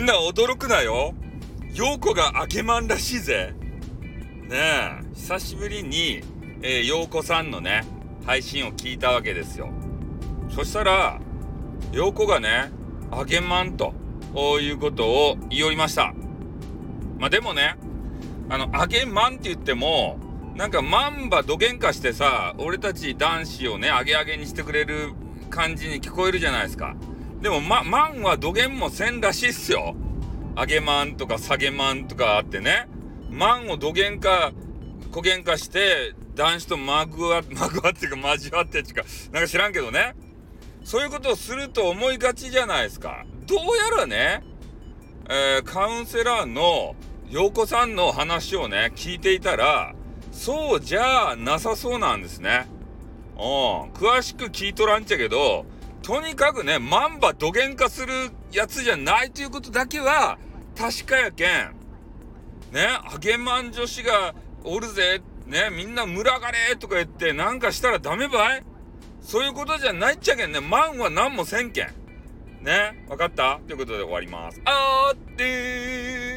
んな驚くなよ。陽子があげまんらしいぜ。ねえ、久しぶりに、えー、陽子さんのね、配信を聞いたわけですよ。そしたら、陽子がね、あげまんということを言いおりました。まあでもね、あの、あげまんって言っても、なんかマンバどげんかしてさ、俺たち男子をね、あげあげにしてくれる感じに聞こえるじゃないですか。でも、ま、マンはどげんもせんらしいっすよ。あげまんとか下げまんとかあってね。マンをどげんか、こげんかして、男子とまぐわ、まぐわっていうか交わってっていうか、なんか知らんけどね。そういうことをすると思いがちじゃないですか。どうやらね、えー、カウンセラーの陽子さんの話をね、聞いていたら、そうじゃなさそうなんですね。うん。詳しく聞いとらんちゃけど、とにかくね、マンバ土幻化するやつじゃないということだけは、確かやけん。ね、あげまん女子がおるぜ、ね、みんな群がれとか言って、なんかしたらダメばい？そういうことじゃないっちゃけんね。マンは何もせんけん。ね、わかった？ということで終わります。あーってー